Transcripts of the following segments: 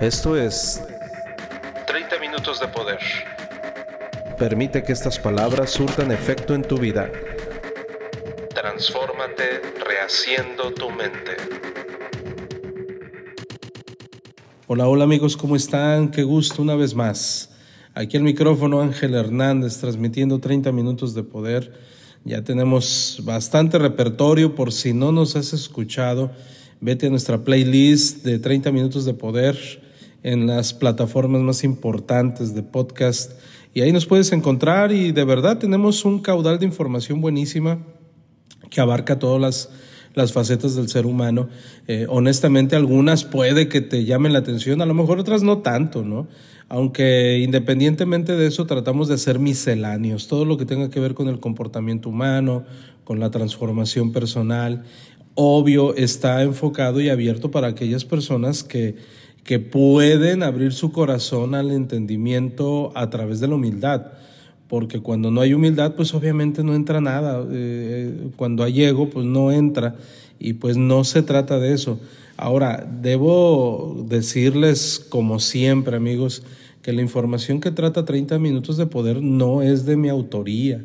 Esto es 30 minutos de poder. Permite que estas palabras surtan efecto en tu vida. Transfórmate rehaciendo tu mente. Hola, hola amigos, ¿cómo están? Qué gusto una vez más. Aquí el micrófono Ángel Hernández transmitiendo 30 minutos de poder. Ya tenemos bastante repertorio por si no nos has escuchado. Vete a nuestra playlist de 30 minutos de poder en las plataformas más importantes de podcast y ahí nos puedes encontrar y de verdad tenemos un caudal de información buenísima que abarca todas las, las facetas del ser humano. Eh, honestamente algunas puede que te llamen la atención, a lo mejor otras no tanto, ¿no? Aunque independientemente de eso tratamos de ser misceláneos, todo lo que tenga que ver con el comportamiento humano, con la transformación personal, obvio está enfocado y abierto para aquellas personas que que pueden abrir su corazón al entendimiento a través de la humildad. Porque cuando no hay humildad, pues obviamente no entra nada. Eh, cuando hay ego, pues no entra. Y pues no se trata de eso. Ahora, debo decirles, como siempre, amigos, que la información que trata 30 minutos de poder no es de mi autoría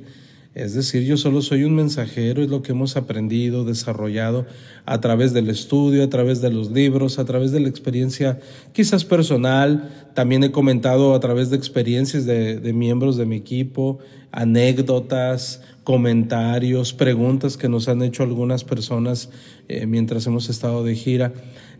es decir, yo solo soy un mensajero, es lo que hemos aprendido, desarrollado a través del estudio, a través de los libros, a través de la experiencia quizás personal. También he comentado a través de experiencias de, miembros de mi equipo, anécdotas, comentarios, preguntas que nos han hecho algunas personas eh, mientras hemos estado de gira.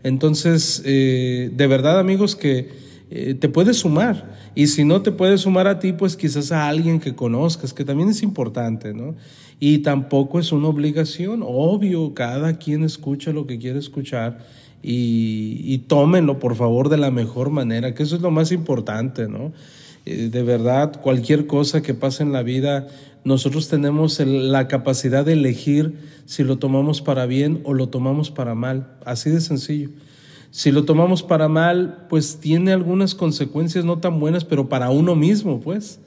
Entonces, eh, de verdad amigos que eh, te puedes sumar. Y si no te puedes sumar a ti, pues quizás a alguien que conozcas, que también es importante, ¿no? Y tampoco es una obligación, obvio, cada quien escucha lo que quiere escuchar y, y tómenlo, por favor, de la mejor manera, que eso es lo más importante, ¿no? Eh, de verdad, cualquier cosa que pase en la vida, nosotros tenemos la capacidad de elegir si lo tomamos para bien o lo tomamos para mal, así de sencillo. Si lo tomamos para mal, pues tiene algunas consecuencias no tan buenas, pero para uno mismo, pues.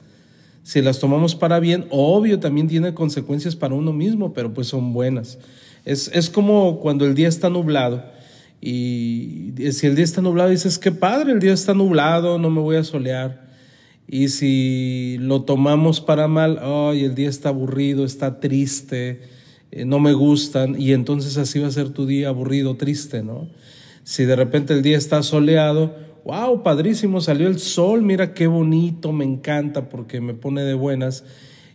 Si las tomamos para bien, obvio, también tiene consecuencias para uno mismo, pero pues son buenas. Es, es como cuando el día está nublado y si el día está nublado dices, qué padre, el día está nublado, no me voy a solear. Y si lo tomamos para mal, ay, el día está aburrido, está triste, eh, no me gustan, y entonces así va a ser tu día aburrido, triste, ¿no? Si de repente el día está soleado, wow, padrísimo, salió el sol, mira qué bonito, me encanta porque me pone de buenas.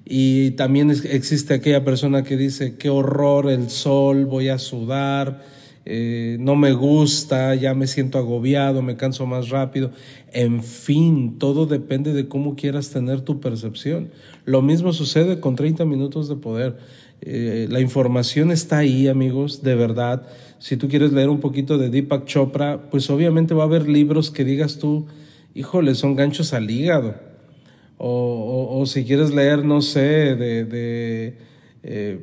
Y también existe aquella persona que dice, qué horror el sol, voy a sudar, eh, no me gusta, ya me siento agobiado, me canso más rápido. En fin, todo depende de cómo quieras tener tu percepción. Lo mismo sucede con 30 minutos de poder. Eh, la información está ahí, amigos, de verdad. Si tú quieres leer un poquito de Deepak Chopra, pues obviamente va a haber libros que digas tú, híjole, son ganchos al hígado. O, si quieres leer, no sé, de, de eh,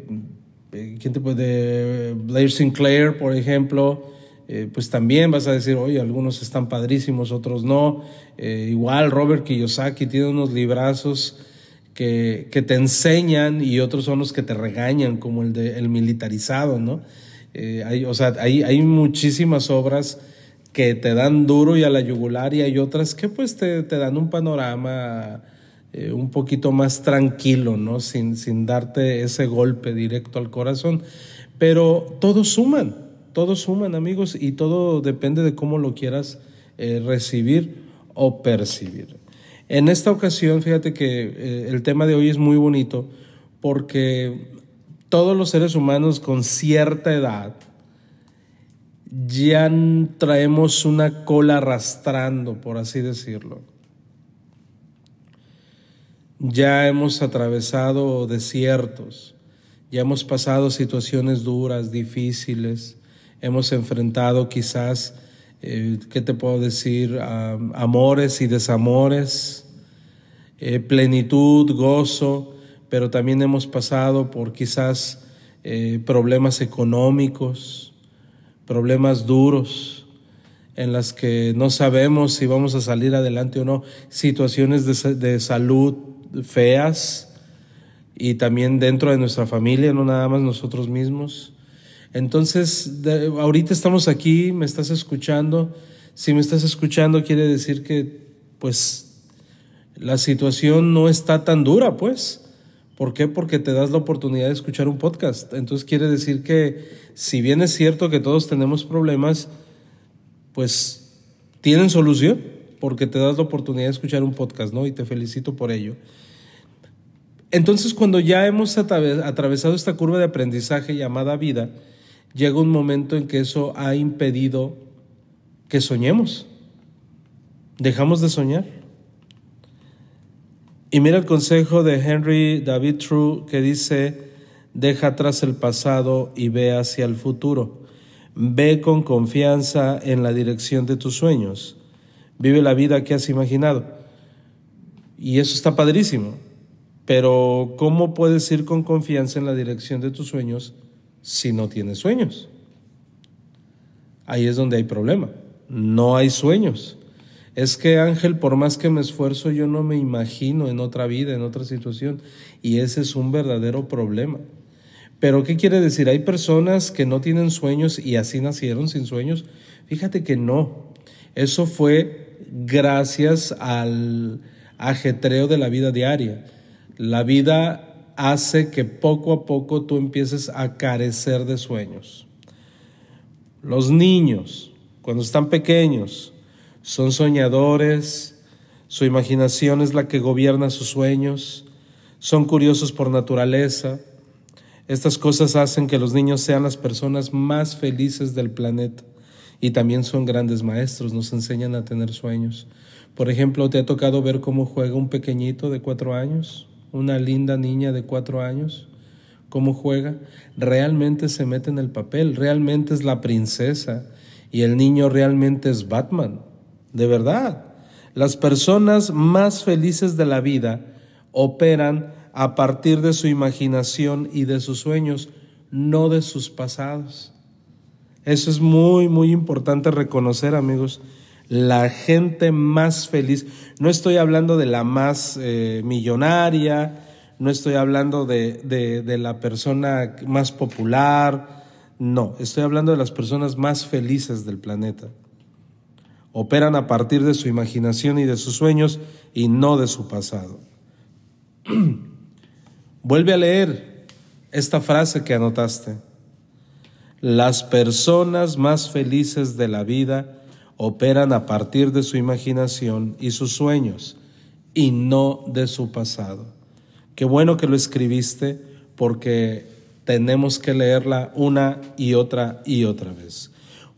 ¿quién te puede? De Blair Sinclair, por ejemplo, eh, pues también vas a decir, oye, algunos están padrísimos, otros no. igual Robert Kiyosaki tiene unos librazos que, te enseñan y otros son los que te regañan, como el de el militarizado, ¿no? Eh, hay, o sea, hay, hay muchísimas obras que te dan duro y a la yugular y hay otras que pues te, dan un panorama eh, un poquito más tranquilo, ¿no? Sin, sin darte ese golpe directo al corazón. Pero todos suman, todos suman amigos y todo depende de cómo lo quieras eh, recibir o percibir. En esta ocasión, fíjate que el tema de hoy es muy bonito porque todos los seres humanos con cierta edad ya traemos una cola arrastrando, por así decirlo. Ya hemos atravesado desiertos, ya hemos pasado situaciones duras, difíciles, hemos enfrentado quizás eh, ¿qué te puedo decir? amores y desamores, eh, plenitud, gozo, pero también hemos pasado por quizás eh, problemas económicos, problemas duros en las que no sabemos si vamos a salir adelante o no, situaciones de, de salud feas y también dentro de nuestra familia, no nada más nosotros mismos. Entonces, ahorita estamos aquí, me estás escuchando. Si me estás escuchando, quiere decir que, pues, la situación no está tan dura, pues. ¿Por qué? Porque te das la oportunidad de escuchar un podcast. Entonces quiere decir que, si bien es cierto que todos tenemos problemas, pues tienen solución, porque te das la oportunidad de escuchar un podcast, ¿no? Y te felicito por ello. Entonces, cuando ya hemos atravesado esta curva de aprendizaje llamada vida, llega un momento en que eso ha impedido que soñemos. Dejamos de soñar. Y mira el consejo de Henry David True que dice, deja atrás el pasado y ve hacia el futuro. Ve con confianza en la dirección de tus sueños. Vive la vida que has imaginado. Y eso está padrísimo. Pero ¿cómo puedes ir con confianza en la dirección de tus sueños si no tienes sueños? Ahí es donde hay problema. No hay sueños. Es que Ángel, por más que me esfuerzo, yo no me imagino en otra vida, en otra situación. Y ese es un verdadero problema. Pero ¿qué quiere decir? Hay personas que no tienen sueños y así nacieron sin sueños. Fíjate que no. Eso fue gracias al ajetreo de la vida diaria. La vida hace que poco a poco tú empieces a carecer de sueños. Los niños, cuando están pequeños, son soñadores, su imaginación es la que gobierna sus sueños, son curiosos por naturaleza. Estas cosas hacen que los niños sean las personas más felices del planeta y también son grandes maestros, nos enseñan a tener sueños. Por ejemplo, ¿te ha tocado ver cómo juega un pequeñito de cuatro años? una linda niña de cuatro años, cómo juega, realmente se mete en el papel, realmente es la princesa y el niño realmente es Batman, de verdad. Las personas más felices de la vida operan a partir de su imaginación y de sus sueños, no de sus pasados. Eso es muy, muy importante reconocer, amigos la gente más feliz. No estoy hablando de la más eh, millonaria, no estoy hablando de, de, la persona más popular, no, estoy hablando de las personas más felices del planeta. Operan a partir de su imaginación y de sus sueños y no de su pasado. Vuelve a leer esta frase que anotaste. Las personas más felices de la vida operan a partir de su imaginación y sus sueños y no de su pasado. Qué bueno que lo escribiste porque tenemos que leerla una y otra y otra vez.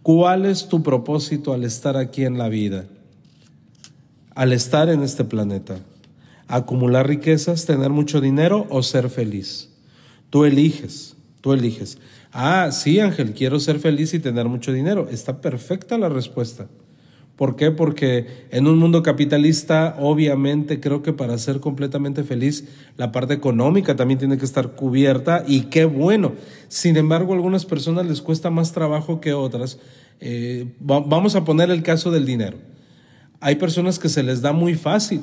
¿Cuál es tu propósito al estar aquí en la vida? Al estar en este planeta. Acumular riquezas, tener mucho dinero o ser feliz. Tú eliges, tú eliges. Ah, sí, Ángel, quiero ser feliz y tener mucho dinero. Está perfecta la respuesta. ¿Por qué? Porque en un mundo capitalista, obviamente, creo que para ser completamente feliz, la parte económica también tiene que estar cubierta y qué bueno. Sin embargo, a algunas personas les cuesta más trabajo que otras. Eh, vamos a poner el caso del dinero. Hay personas que se les da muy fácil.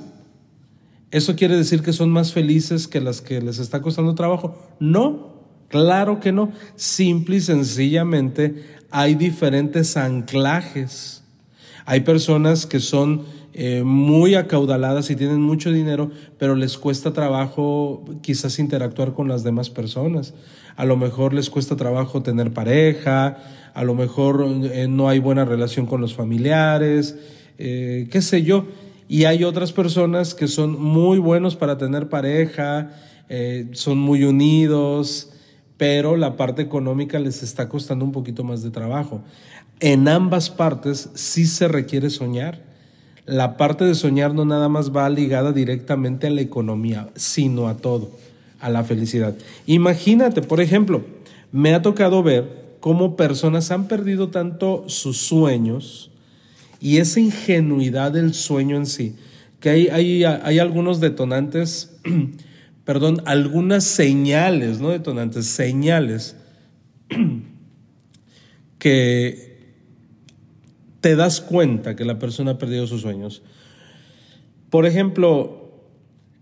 ¿Eso quiere decir que son más felices que las que les está costando trabajo? No, Claro que no. Simple y sencillamente hay diferentes anclajes. Hay personas que son eh, muy acaudaladas y tienen mucho dinero, pero les cuesta trabajo quizás interactuar con las demás personas. A lo mejor les cuesta trabajo tener pareja, a lo mejor eh, no hay buena relación con los familiares, eh, qué sé yo. Y hay otras personas que son muy buenos para tener pareja, son muy unidos, pero la parte económica les está costando un poquito más de trabajo. En ambas partes sí se requiere soñar. La parte de soñar no nada más va ligada directamente a la economía, sino a todo, a la felicidad. Imagínate, por ejemplo, me ha tocado ver cómo personas han perdido tanto sus sueños y esa ingenuidad del sueño en sí, que hay, hay, hay algunos detonantes perdón, algunas señales, no detonantes, señales que te das cuenta que la persona ha perdido sus sueños. Por ejemplo,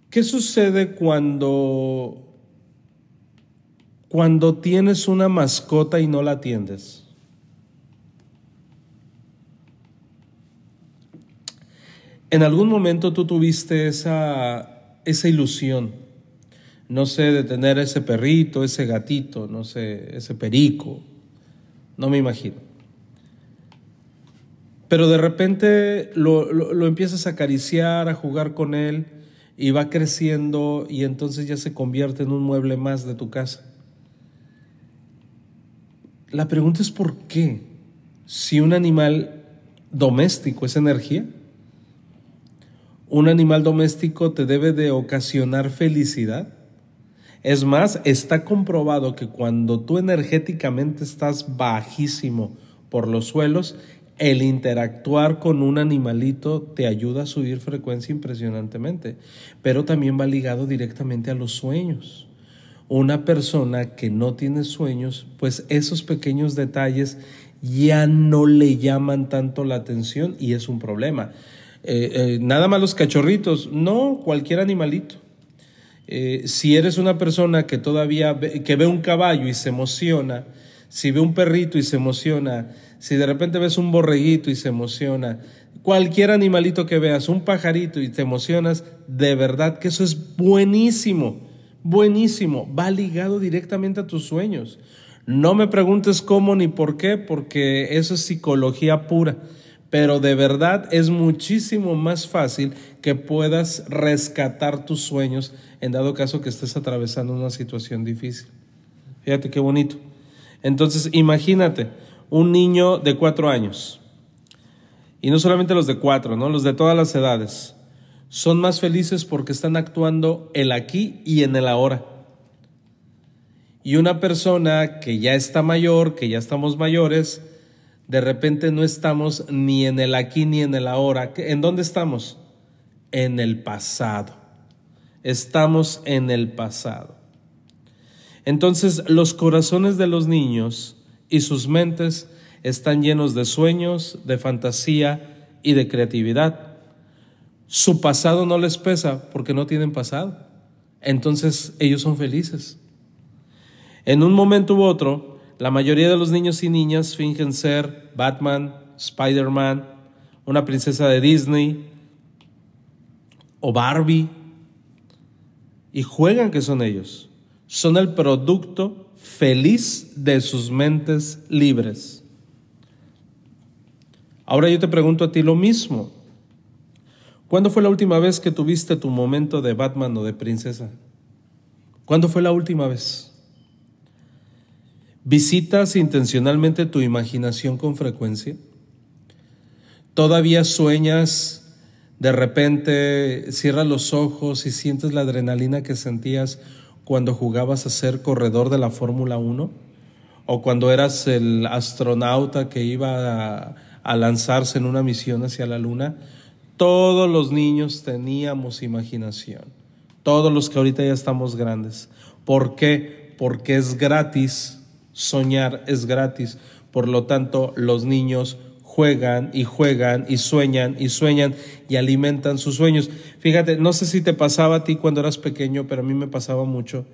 ¿qué sucede cuando cuando tienes una mascota y no la atiendes? En algún momento tú tuviste esa, esa ilusión, no sé, de tener ese perrito, ese gatito, no sé, ese perico, no me imagino. Pero de repente lo, lo, empiezas a acariciar, a jugar con él y va creciendo y entonces ya se convierte en un mueble más de tu casa. La pregunta es por qué, si un animal doméstico es energía, un animal doméstico te debe de ocasionar felicidad. Es más, está comprobado que cuando tú energéticamente estás bajísimo por los suelos, el interactuar con un animalito te ayuda a subir frecuencia impresionantemente, pero también va ligado directamente a los sueños. Una persona que no tiene sueños, pues esos pequeños detalles ya no le llaman tanto la atención y es un problema. Eh, eh, nada más los cachorritos, no, cualquier animalito. Eh, si eres una persona que todavía que ve un caballo y se emociona, si ve un perrito y se emociona, si de repente ves un borreguito y se emociona, cualquier animalito que veas, un pajarito y te emocionas, de verdad que eso es buenísimo, buenísimo, va ligado directamente a tus sueños. No me preguntes cómo ni por qué, porque eso es psicología pura pero de verdad es muchísimo más fácil que puedas rescatar tus sueños en dado caso que estés atravesando una situación difícil. Fíjate qué bonito. Entonces, imagínate un niño de cuatro años, y no solamente los de cuatro, ¿no? los de todas las edades, son más felices porque están actuando el aquí y en el ahora. Y una persona que ya está mayor, que ya estamos mayores, de repente no estamos ni en el aquí ni en el ahora. ¿En dónde estamos? En el pasado. Estamos en el pasado. Entonces los corazones de los niños y sus mentes están llenos de sueños, de fantasía y de creatividad. Su pasado no les pesa porque no tienen pasado. Entonces ellos son felices. En un momento u otro, la mayoría de los niños y niñas fingen ser Batman, Spider-Man, una princesa de Disney o Barbie y juegan que son ellos. Son el producto feliz de sus mentes libres. Ahora yo te pregunto a ti lo mismo. ¿Cuándo fue la última vez que tuviste tu momento de Batman o de princesa? ¿Cuándo fue la última vez? ¿Visitas intencionalmente tu imaginación con frecuencia? ¿Todavía sueñas, de repente cierras los ojos y sientes la adrenalina que sentías cuando jugabas a ser corredor de la Fórmula 1? ¿O cuando eras el astronauta que iba a, a lanzarse en una misión hacia la Luna? Todos los niños teníamos imaginación, todos los que ahorita ya estamos grandes. ¿Por qué? Porque es gratis soñar es gratis. Por lo tanto, los niños juegan y juegan y sueñan y sueñan y alimentan sus sueños. Fíjate, no sé si te pasaba a ti cuando eras pequeño, pero a mí me pasaba mucho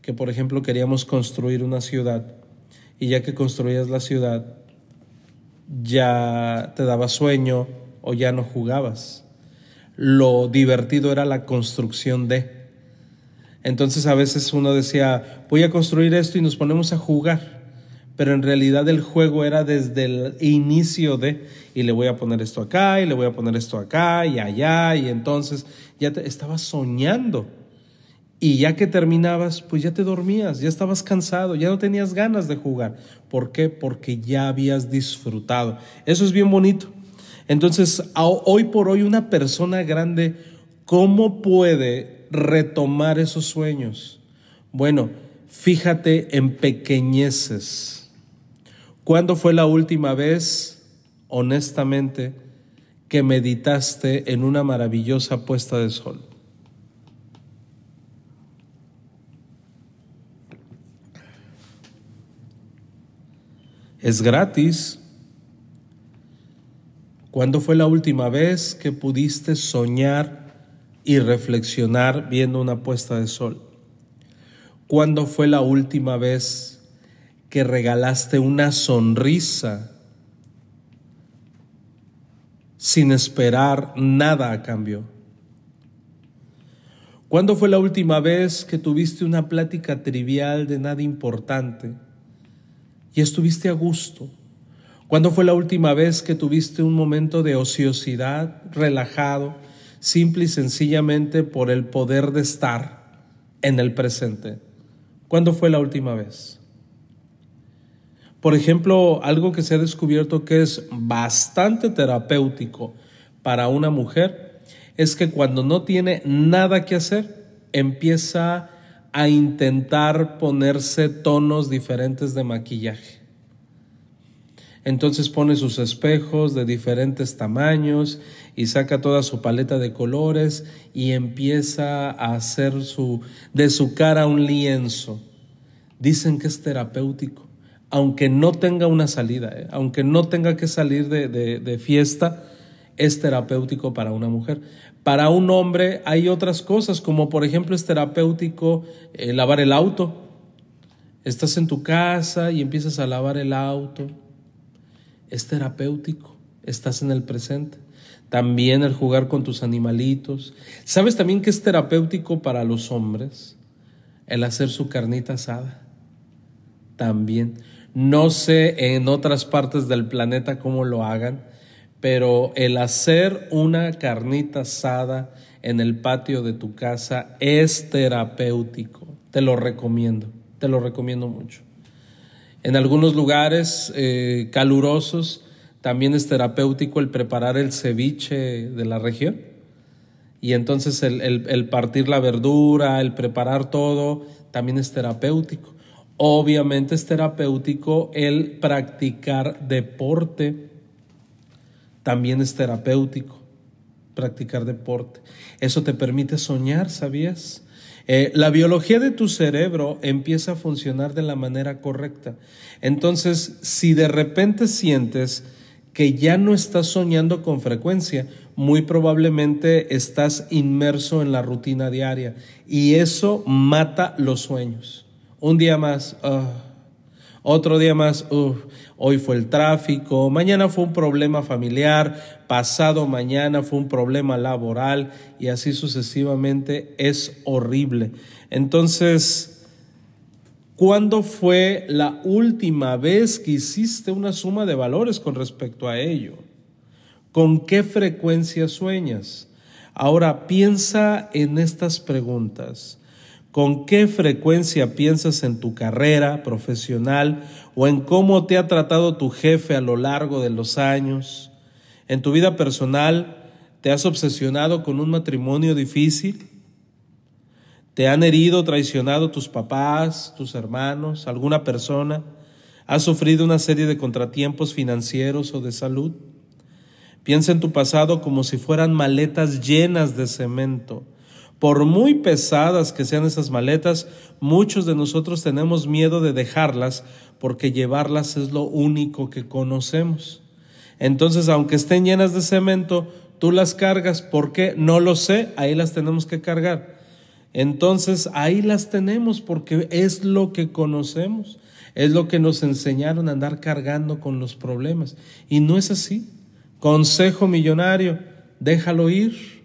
que, por ejemplo, queríamos construir una ciudad y ya que construías la ciudad, ya te daba sueño o ya no jugabas. Lo divertido era la construcción de. Entonces a veces uno decía, voy a construir esto y nos ponemos a jugar, pero en realidad el juego era desde el inicio de, y le voy a poner esto acá, y le voy a poner esto acá, y allá, y entonces ya te, estabas soñando. Y ya que terminabas, pues ya te dormías, ya estabas cansado, ya no tenías ganas de jugar. ¿Por qué? Porque ya habías disfrutado. Eso es bien bonito. Entonces, hoy por hoy una persona grande, ¿cómo puede retomar esos sueños? Bueno, fíjate en pequeñeces. ¿Cuándo fue la última vez, honestamente, que meditaste en una maravillosa puesta de sol? Es gratis. ¿Cuándo fue la última vez que pudiste soñar y reflexionar viendo una puesta de sol. ¿Cuándo fue la última vez que regalaste una sonrisa sin esperar nada a cambio. ¿Cuándo fue la última vez que tuviste una plática trivial de nada importante y estuviste a gusto? ¿Cuándo fue la última vez que tuviste un momento de ociosidad, relajado, simple y sencillamente por el poder de estar en el presente? ¿Cuándo fue la última vez? Por ejemplo, algo que se ha descubierto que es bastante terapéutico para una mujer es que cuando no tiene nada que hacer, empieza a intentar ponerse tonos diferentes de maquillaje. Entonces pone sus espejos de diferentes tamaños y saca toda su paleta de colores y empieza a hacer su, de su cara un lienzo. Dicen que es terapéutico aunque no tenga una salida, ¿eh? aunque no tenga que salir de, fiesta, es terapéutico para una mujer. Para un hombre hay otras cosas, como por ejemplo es terapéutico eh, lavar el auto. Estás en tu casa y empiezas a lavar el auto. Es terapéutico, estás en el presente. También el jugar con tus animalitos. ¿Sabes también que es terapéutico para los hombres? El hacer su carnita asada. También. No sé en otras partes del planeta cómo lo hagan, pero el hacer una carnita asada en el patio de tu casa es terapéutico. Te lo recomiendo, te lo recomiendo mucho. En algunos lugares eh, calurosos también es terapéutico el preparar el ceviche de la región. Y entonces el partir la verdura, el preparar todo, también es terapéutico. Obviamente es terapéutico el practicar deporte. También es terapéutico practicar deporte. Eso te permite soñar, ¿sabías? Eh, la biología de tu cerebro empieza a funcionar de la manera correcta. Entonces, si de repente sientes que ya no estás soñando con frecuencia, muy probablemente estás inmerso en la rutina diaria y eso mata los sueños. Un día más, ah. otro día más, hoy fue el tráfico, mañana fue un problema familiar, pasado mañana fue un problema laboral y así sucesivamente es horrible. Entonces, ¿cuándo fue la última vez que hiciste una suma de valores con respecto a ello? ¿Con qué frecuencia sueñas? Ahora piensa en estas preguntas. ¿Con qué frecuencia piensas en tu carrera profesional o en cómo te ha tratado tu jefe a lo largo de los años? ¿En tu vida personal te has obsesionado con un matrimonio difícil? ¿Te han herido, traicionado tus papás, tus hermanos, alguna persona? ¿Has sufrido una serie de contratiempos financieros o de salud? Piensa en tu pasado como si fueran maletas llenas de cemento por muy pesadas que sean esas maletas, muchos de nosotros tenemos miedo de dejarlas porque llevarlas es lo único que conocemos. Entonces, aunque estén llenas de cemento, tú las cargas. ¿Por qué? No lo sé, ahí las tenemos que cargar. Entonces, ahí las tenemos porque es lo que conocemos, es lo que nos enseñaron a andar cargando con los problemas. Y no es así. Consejo millonario, déjalo ir,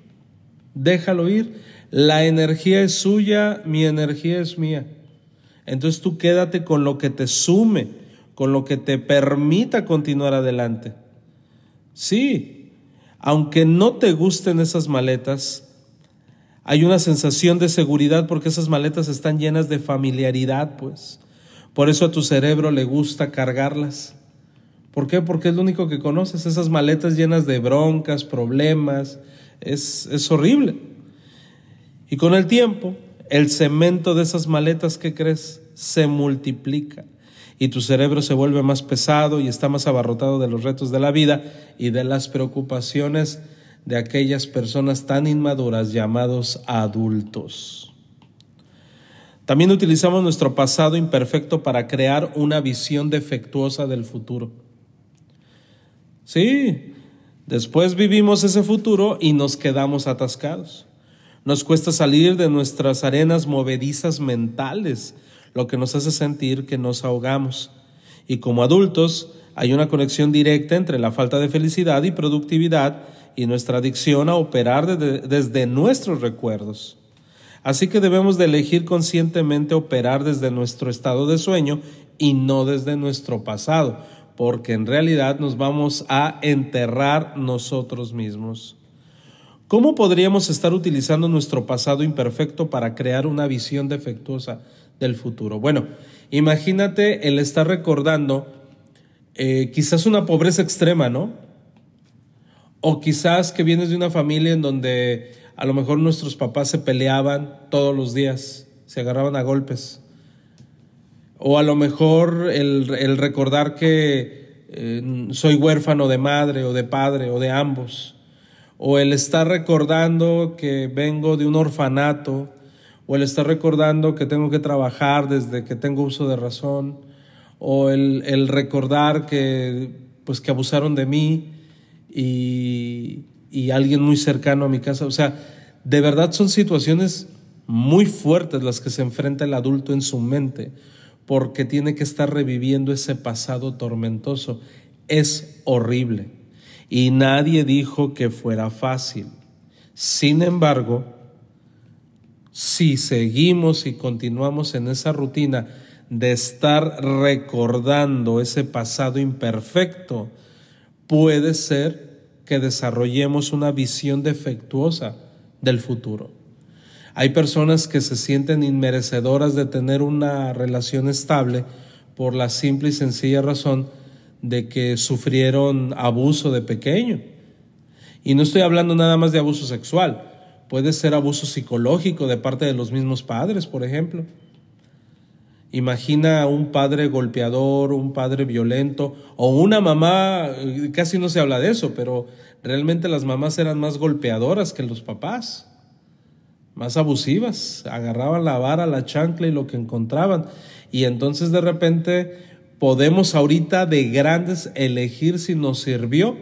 déjalo ir. La energía es suya, mi energía es mía. Entonces tú quédate con lo que te sume, con lo que te permita continuar adelante. Sí, aunque no te gusten esas maletas, hay una sensación de seguridad porque esas maletas están llenas de familiaridad, pues. Por eso a tu cerebro le gusta cargarlas. ¿Por qué? Porque es lo único que conoces, esas maletas llenas de broncas, problemas. Es, es horrible. Y con el tiempo, el cemento de esas maletas que crees se multiplica y tu cerebro se vuelve más pesado y está más abarrotado de los retos de la vida y de las preocupaciones de aquellas personas tan inmaduras llamados adultos. También utilizamos nuestro pasado imperfecto para crear una visión defectuosa del futuro. Sí, después vivimos ese futuro y nos quedamos atascados. Nos cuesta salir de nuestras arenas movedizas mentales, lo que nos hace sentir que nos ahogamos. Y como adultos, hay una conexión directa entre la falta de felicidad y productividad y nuestra adicción a operar desde nuestros recuerdos. Así que debemos de elegir conscientemente operar desde nuestro estado de sueño y no desde nuestro pasado, porque en realidad nos vamos a enterrar nosotros mismos. ¿Cómo podríamos estar utilizando nuestro pasado imperfecto para crear una visión defectuosa del futuro? Bueno, imagínate el estar recordando eh, quizás una pobreza extrema, ¿no? O quizás que vienes de una familia en donde a lo mejor nuestros papás se peleaban todos los días, se agarraban a golpes. O a lo mejor el, recordar que eh, soy huérfano de madre o de padre o de ambos. O el estar recordando que vengo de un orfanato. O el estar recordando que tengo que trabajar desde que tengo uso de razón. O el, el recordar que, pues, que abusaron de mí y, y alguien muy cercano a mi casa. O sea, de verdad son situaciones muy fuertes las que se enfrenta el adulto en su mente, porque tiene que estar reviviendo ese pasado tormentoso. Es horrible. Y nadie dijo que fuera fácil. Sin embargo, si seguimos y continuamos en esa rutina de estar recordando ese pasado imperfecto, puede ser que desarrollemos una visión defectuosa del futuro. Hay personas que se sienten inmerecedoras de tener una relación estable por la simple y sencilla razón de que sufrieron abuso de pequeño. Y no estoy hablando nada más de abuso sexual, puede ser abuso psicológico de parte de los mismos padres, por ejemplo. Imagina un padre golpeador, un padre violento o una mamá, casi no se habla de eso, pero realmente las mamás eran más golpeadoras que los papás, más abusivas, agarraban la vara, la chancla y lo que encontraban. Y entonces de repente podemos ahorita de grandes elegir si nos sirvió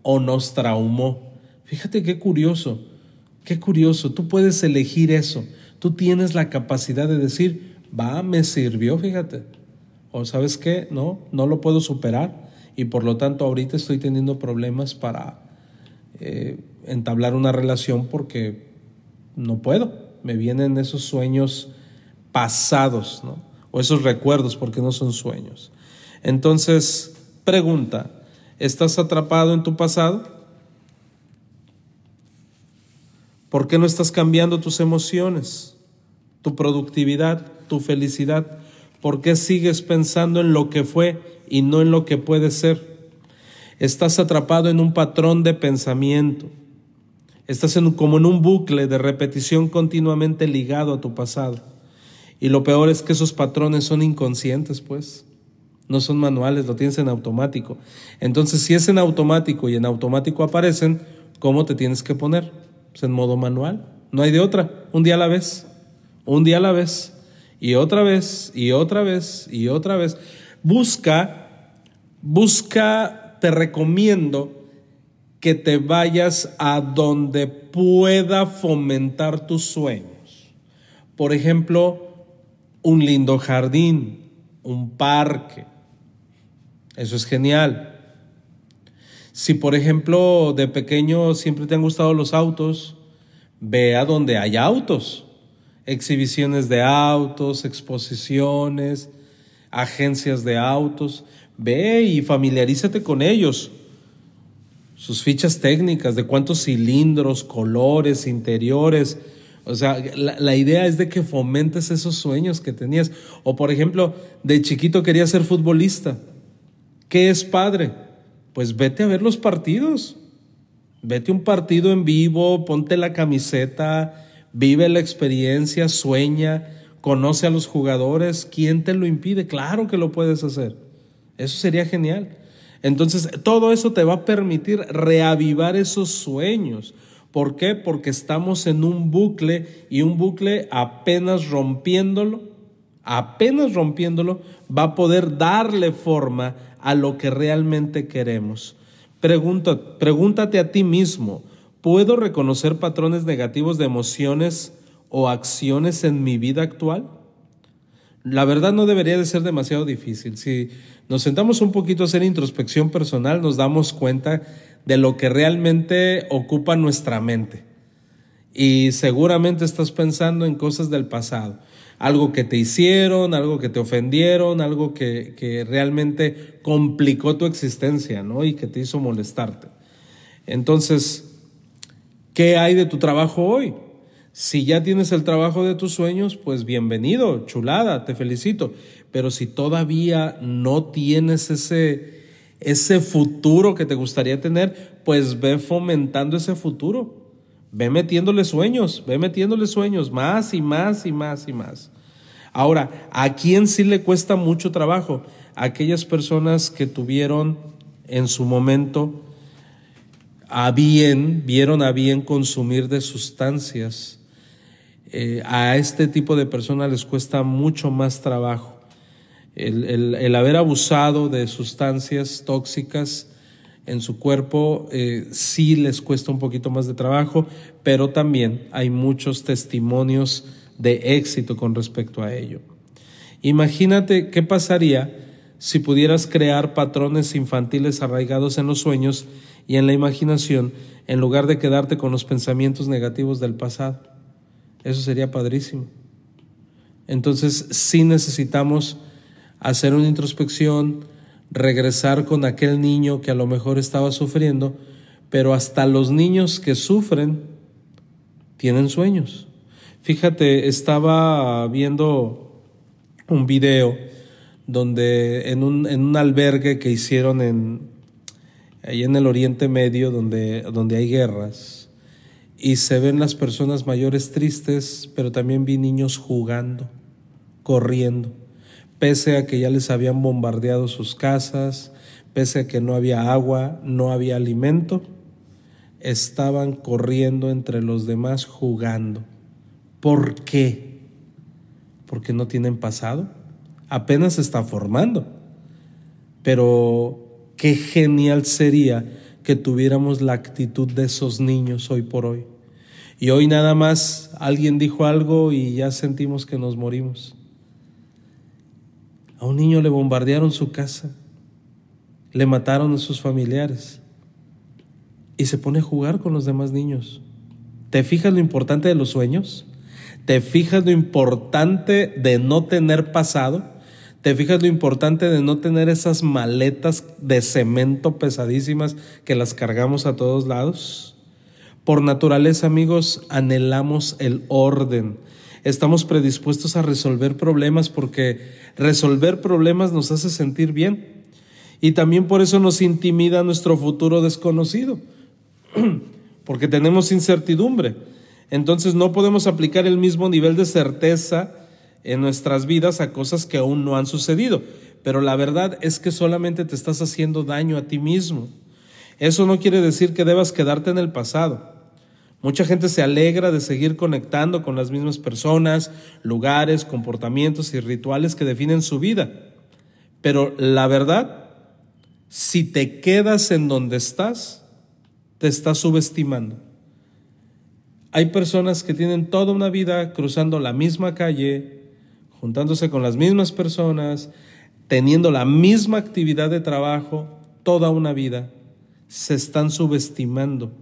o nos traumó. Fíjate qué curioso, qué curioso, tú puedes elegir eso, tú tienes la capacidad de decir, va, me sirvió, fíjate. O sabes qué, no, no lo puedo superar y por lo tanto ahorita estoy teniendo problemas para eh, entablar una relación porque no puedo. Me vienen esos sueños pasados, ¿no? O esos recuerdos porque no son sueños. Entonces, pregunta, ¿estás atrapado en tu pasado? ¿Por qué no estás cambiando tus emociones, tu productividad, tu felicidad? ¿Por qué sigues pensando en lo que fue y no en lo que puede ser? Estás atrapado en un patrón de pensamiento. Estás como en un bucle de repetición continuamente ligado a tu pasado. Y lo peor es que esos patrones son inconscientes, pues. No son manuales, lo tienes en automático. Entonces, si es en automático y en automático aparecen, ¿cómo te tienes que poner? Pues en modo manual. No hay de otra. Un día a la vez. Un día a la vez y otra vez y otra vez y otra vez. Busca, busca, te recomiendo que te vayas a donde pueda fomentar tus sueños. Por ejemplo, un lindo jardín, un parque. Eso es genial. Si por ejemplo de pequeño siempre te han gustado los autos, ve a donde hay autos exhibiciones de autos, exposiciones, agencias de autos. Ve y familiarízate con ellos. Sus fichas técnicas de cuántos cilindros, colores, interiores. O sea, la, idea es de que fomentes esos sueños que tenías. O por ejemplo, de chiquito querías ser futbolista. ¿Qué es padre? Pues vete a ver los partidos. Vete un partido en vivo, ponte la camiseta, vive la experiencia, sueña, conoce a los jugadores. ¿Quién te lo impide? Claro que lo puedes hacer. Eso sería genial. Entonces, todo eso te va a permitir reavivar esos sueños. ¿Por qué? Porque estamos en un bucle y un bucle apenas rompiéndolo, apenas rompiéndolo, va a poder darle forma a lo que realmente queremos. Pregunta, pregúntate a ti mismo, ¿Puedo reconocer patrones negativos de emociones o acciones en mi vida actual? La verdad no debería de ser demasiado difícil. Si nos sentamos un poquito a hacer introspección personal, nos damos cuenta de lo que realmente ocupa nuestra mente. Y seguramente estás pensando en cosas del pasado. Algo que te hicieron, algo que te ofendieron, algo que, que realmente complicó tu existencia, ¿no? Y que te hizo molestarte. Entonces, ¿qué hay de tu trabajo hoy? Si ya tienes el trabajo de tus sueños, pues bienvenido, chulada, te felicito. Pero si todavía no tienes ese, ese futuro que te gustaría tener, pues ve fomentando ese futuro. Ve metiéndole sueños, ve metiéndole sueños, más y más y más y más. Ahora, ¿a quién sí le cuesta mucho trabajo? aquellas personas que tuvieron en su momento a bien, vieron a bien consumir de sustancias eh, a este tipo de personas les cuesta mucho más trabajo. El, haber abusado de sustancias tóxicas en su cuerpo eh, sí les cuesta un poquito más de trabajo, pero también hay muchos testimonios de éxito con respecto a ello. Imagínate qué pasaría si pudieras crear patrones infantiles arraigados en los sueños y en la imaginación en lugar de quedarte con los pensamientos negativos del pasado. Eso sería padrísimo. Entonces sí necesitamos hacer una introspección, regresar con aquel niño que a lo mejor estaba sufriendo, pero hasta los niños que sufren tienen sueños. Fíjate, estaba viendo un video donde en un, en un albergue que hicieron en, en el Oriente Medio, donde, donde hay guerras, y se ven las personas mayores tristes, pero también vi niños jugando, corriendo, pese a que ya les habían bombardeado sus casas, pese a que no había agua, no había alimento, estaban corriendo entre los demás jugando. ¿Por qué? Porque no tienen pasado, apenas se está formando. Pero qué genial sería que tuviéramos la actitud de esos niños hoy por hoy. Y hoy nada más alguien dijo algo y ya sentimos que nos morimos. A un niño le bombardearon su casa, le mataron a sus familiares y se pone a jugar con los demás niños. ¿Te fijas lo importante de los sueños? ¿Te fijas lo importante de no tener pasado? ¿Te fijas lo importante de no tener esas maletas de cemento pesadísimas que las cargamos a todos lados? Por naturaleza, amigos, anhelamos el orden. Estamos predispuestos a resolver problemas porque resolver problemas nos hace sentir bien. Y también por eso nos intimida nuestro futuro desconocido, porque tenemos incertidumbre. Entonces no podemos aplicar el mismo nivel de certeza en nuestras vidas a cosas que aún no han sucedido. Pero la verdad es que solamente te estás haciendo daño a ti mismo. Eso no quiere decir que debas quedarte en el pasado. Mucha gente se alegra de seguir conectando con las mismas personas, lugares, comportamientos y rituales que definen su vida. Pero la verdad, si te quedas en donde estás, te estás subestimando. Hay personas que tienen toda una vida cruzando la misma calle, juntándose con las mismas personas, teniendo la misma actividad de trabajo toda una vida. Se están subestimando.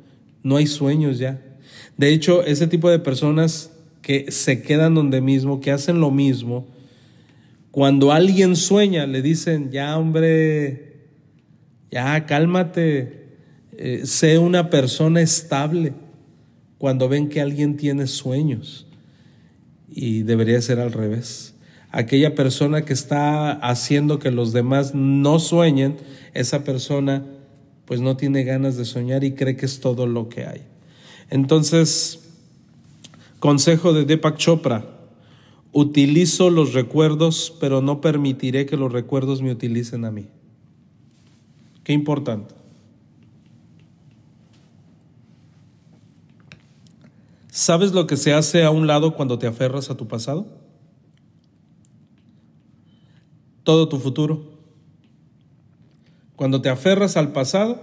No hay sueños ya. De hecho, ese tipo de personas que se quedan donde mismo, que hacen lo mismo, cuando alguien sueña, le dicen, ya hombre, ya cálmate, eh, sé una persona estable, cuando ven que alguien tiene sueños. Y debería ser al revés. Aquella persona que está haciendo que los demás no sueñen, esa persona pues no tiene ganas de soñar y cree que es todo lo que hay. Entonces, consejo de Deepak Chopra, utilizo los recuerdos, pero no permitiré que los recuerdos me utilicen a mí. Qué importante. ¿Sabes lo que se hace a un lado cuando te aferras a tu pasado? Todo tu futuro. Cuando te aferras al pasado,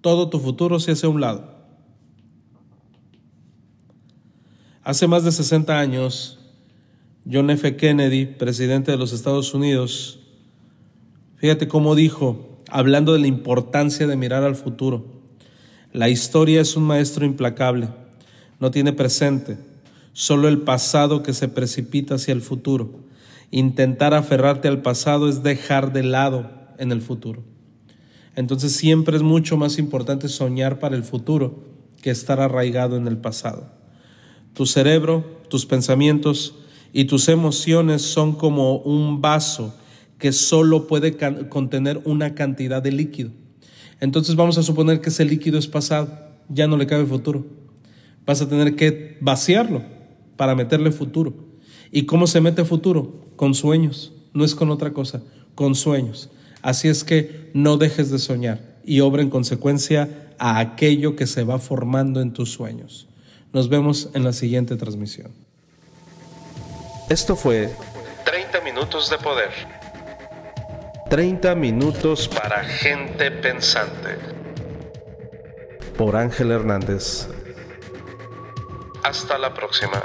todo tu futuro se hace a un lado. Hace más de 60 años John F. Kennedy, presidente de los Estados Unidos, fíjate cómo dijo, hablando de la importancia de mirar al futuro, la historia es un maestro implacable, no tiene presente, solo el pasado que se precipita hacia el futuro. Intentar aferrarte al pasado es dejar de lado en el futuro. Entonces siempre es mucho más importante soñar para el futuro que estar arraigado en el pasado. Tu cerebro, tus pensamientos y tus emociones son como un vaso que solo puede contener una cantidad de líquido. Entonces vamos a suponer que ese líquido es pasado, ya no le cabe futuro. Vas a tener que vaciarlo para meterle futuro. ¿Y cómo se mete futuro? Con sueños, no es con otra cosa, con sueños. Así es que no dejes de soñar y obra en consecuencia a aquello que se va formando en tus sueños. Nos vemos en la siguiente transmisión. Esto fue 30 minutos de poder. 30 minutos para gente pensante. Por Ángel Hernández. Hasta la próxima.